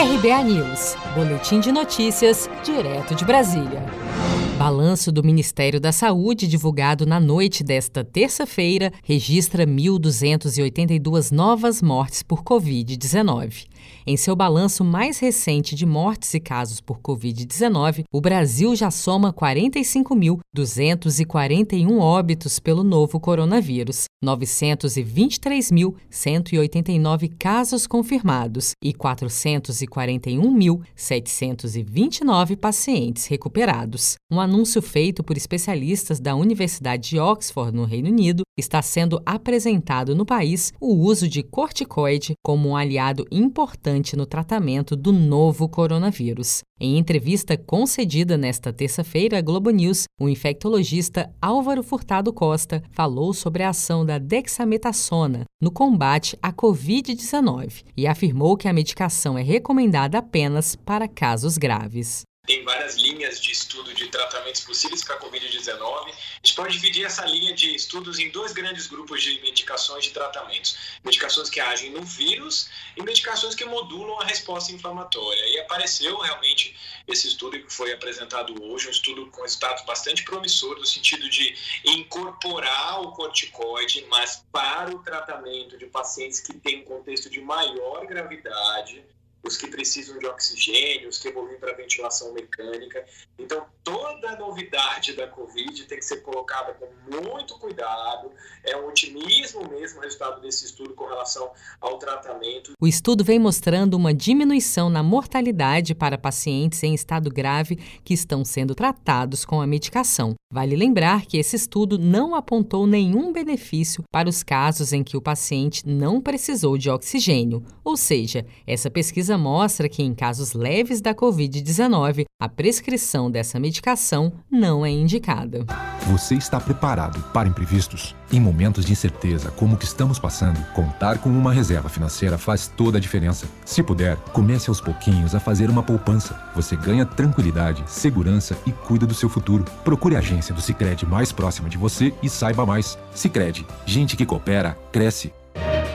RBA News, Boletim de Notícias, direto de Brasília. Balanço do Ministério da Saúde, divulgado na noite desta terça-feira, registra 1.282 novas mortes por Covid-19. Em seu balanço mais recente de mortes e casos por Covid-19, o Brasil já soma 45.241 óbitos pelo novo coronavírus, 923.189 casos confirmados e 441.729 pacientes recuperados. Um anúncio feito por especialistas da Universidade de Oxford, no Reino Unido, está sendo apresentado no país o uso de corticoide como um aliado importante no tratamento do novo coronavírus. Em entrevista concedida nesta terça-feira à Globo News, o infectologista Álvaro Furtado Costa falou sobre a ação da dexametasona no combate à Covid-19 e afirmou que a medicação é recomendada apenas para casos graves tem várias linhas de estudo de tratamentos possíveis para a Covid-19. A gente pode dividir essa linha de estudos em dois grandes grupos de medicações de tratamentos: medicações que agem no vírus e medicações que modulam a resposta inflamatória. E apareceu realmente esse estudo que foi apresentado hoje, um estudo com resultados bastante promissores, no sentido de incorporar o corticoide, mas para o tratamento de pacientes que têm um contexto de maior gravidade os que precisam de oxigênio, os que evoluem para ventilação mecânica. Então, toda novidade da Covid tem que ser colocada com muito cuidado. É um otimismo mesmo o resultado desse estudo com relação ao tratamento. O estudo vem mostrando uma diminuição na mortalidade para pacientes em estado grave que estão sendo tratados com a medicação. Vale lembrar que esse estudo não apontou nenhum benefício para os casos em que o paciente não precisou de oxigênio, ou seja, essa pesquisa mostra que em casos leves da Covid-19, a prescrição dessa medicação não é indicada. Você está preparado para imprevistos? Em momentos de incerteza como o que estamos passando, contar com uma reserva financeira faz toda a diferença. Se puder, comece aos pouquinhos a fazer uma poupança. Você ganha tranquilidade, segurança e cuida do seu futuro. Procure a agência do Sicredi mais próxima de você e saiba mais. Sicredi, gente que coopera cresce.